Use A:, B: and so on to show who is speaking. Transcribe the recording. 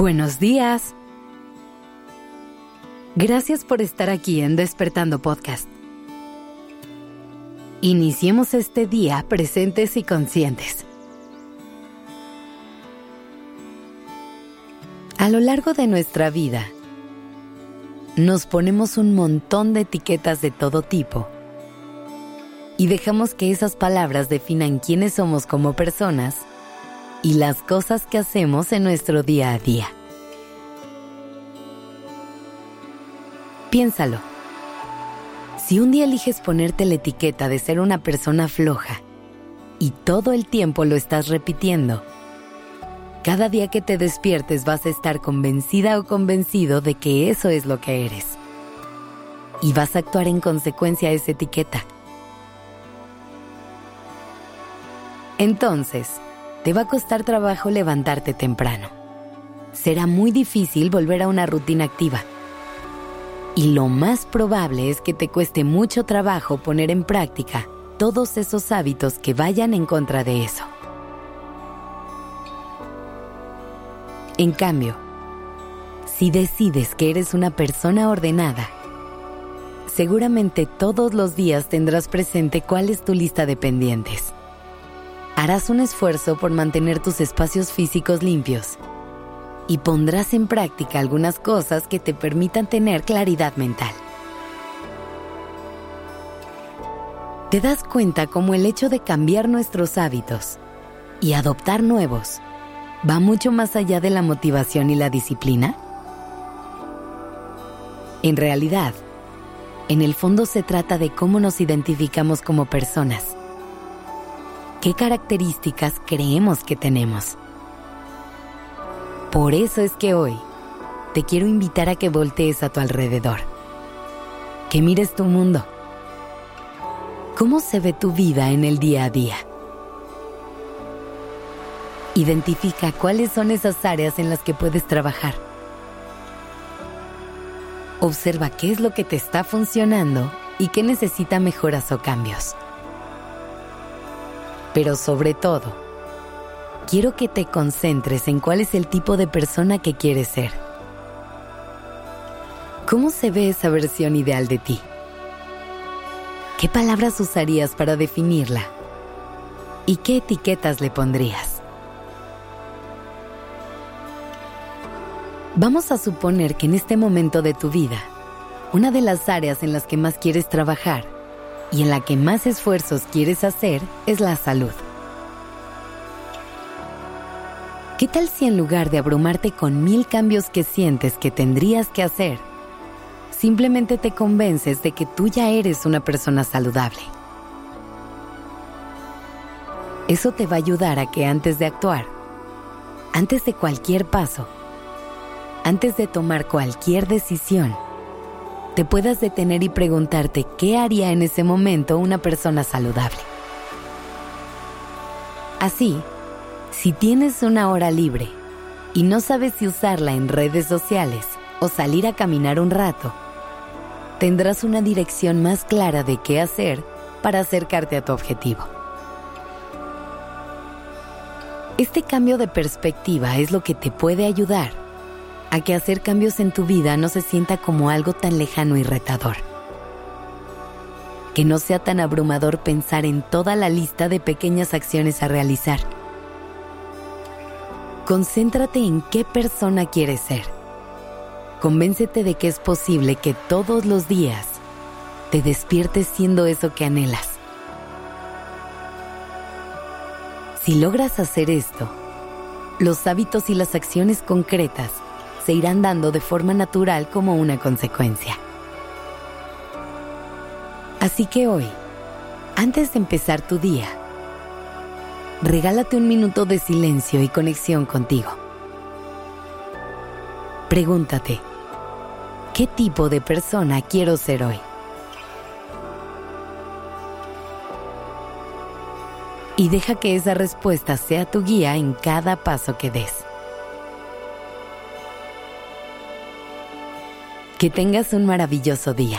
A: Buenos días. Gracias por estar aquí en Despertando Podcast. Iniciemos este día presentes y conscientes. A lo largo de nuestra vida, nos ponemos un montón de etiquetas de todo tipo y dejamos que esas palabras definan quiénes somos como personas y las cosas que hacemos en nuestro día a día. Piénsalo. Si un día eliges ponerte la etiqueta de ser una persona floja y todo el tiempo lo estás repitiendo, cada día que te despiertes vas a estar convencida o convencido de que eso es lo que eres. Y vas a actuar en consecuencia a esa etiqueta. Entonces, te va a costar trabajo levantarte temprano. Será muy difícil volver a una rutina activa. Y lo más probable es que te cueste mucho trabajo poner en práctica todos esos hábitos que vayan en contra de eso. En cambio, si decides que eres una persona ordenada, seguramente todos los días tendrás presente cuál es tu lista de pendientes harás un esfuerzo por mantener tus espacios físicos limpios y pondrás en práctica algunas cosas que te permitan tener claridad mental. ¿Te das cuenta cómo el hecho de cambiar nuestros hábitos y adoptar nuevos va mucho más allá de la motivación y la disciplina? En realidad, en el fondo se trata de cómo nos identificamos como personas qué características creemos que tenemos. Por eso es que hoy te quiero invitar a que voltees a tu alrededor, que mires tu mundo. ¿Cómo se ve tu vida en el día a día? Identifica cuáles son esas áreas en las que puedes trabajar. Observa qué es lo que te está funcionando y qué necesita mejoras o cambios. Pero sobre todo, quiero que te concentres en cuál es el tipo de persona que quieres ser. ¿Cómo se ve esa versión ideal de ti? ¿Qué palabras usarías para definirla? ¿Y qué etiquetas le pondrías? Vamos a suponer que en este momento de tu vida, una de las áreas en las que más quieres trabajar y en la que más esfuerzos quieres hacer es la salud. ¿Qué tal si en lugar de abrumarte con mil cambios que sientes que tendrías que hacer, simplemente te convences de que tú ya eres una persona saludable? Eso te va a ayudar a que antes de actuar, antes de cualquier paso, antes de tomar cualquier decisión, te puedas detener y preguntarte qué haría en ese momento una persona saludable. Así, si tienes una hora libre y no sabes si usarla en redes sociales o salir a caminar un rato, tendrás una dirección más clara de qué hacer para acercarte a tu objetivo. Este cambio de perspectiva es lo que te puede ayudar a que hacer cambios en tu vida no se sienta como algo tan lejano y retador. Que no sea tan abrumador pensar en toda la lista de pequeñas acciones a realizar. Concéntrate en qué persona quieres ser. Convéncete de que es posible que todos los días te despiertes siendo eso que anhelas. Si logras hacer esto, los hábitos y las acciones concretas se irán dando de forma natural como una consecuencia. Así que hoy, antes de empezar tu día, regálate un minuto de silencio y conexión contigo. Pregúntate, ¿qué tipo de persona quiero ser hoy? Y deja que esa respuesta sea tu guía en cada paso que des. Que tengas un maravilloso día.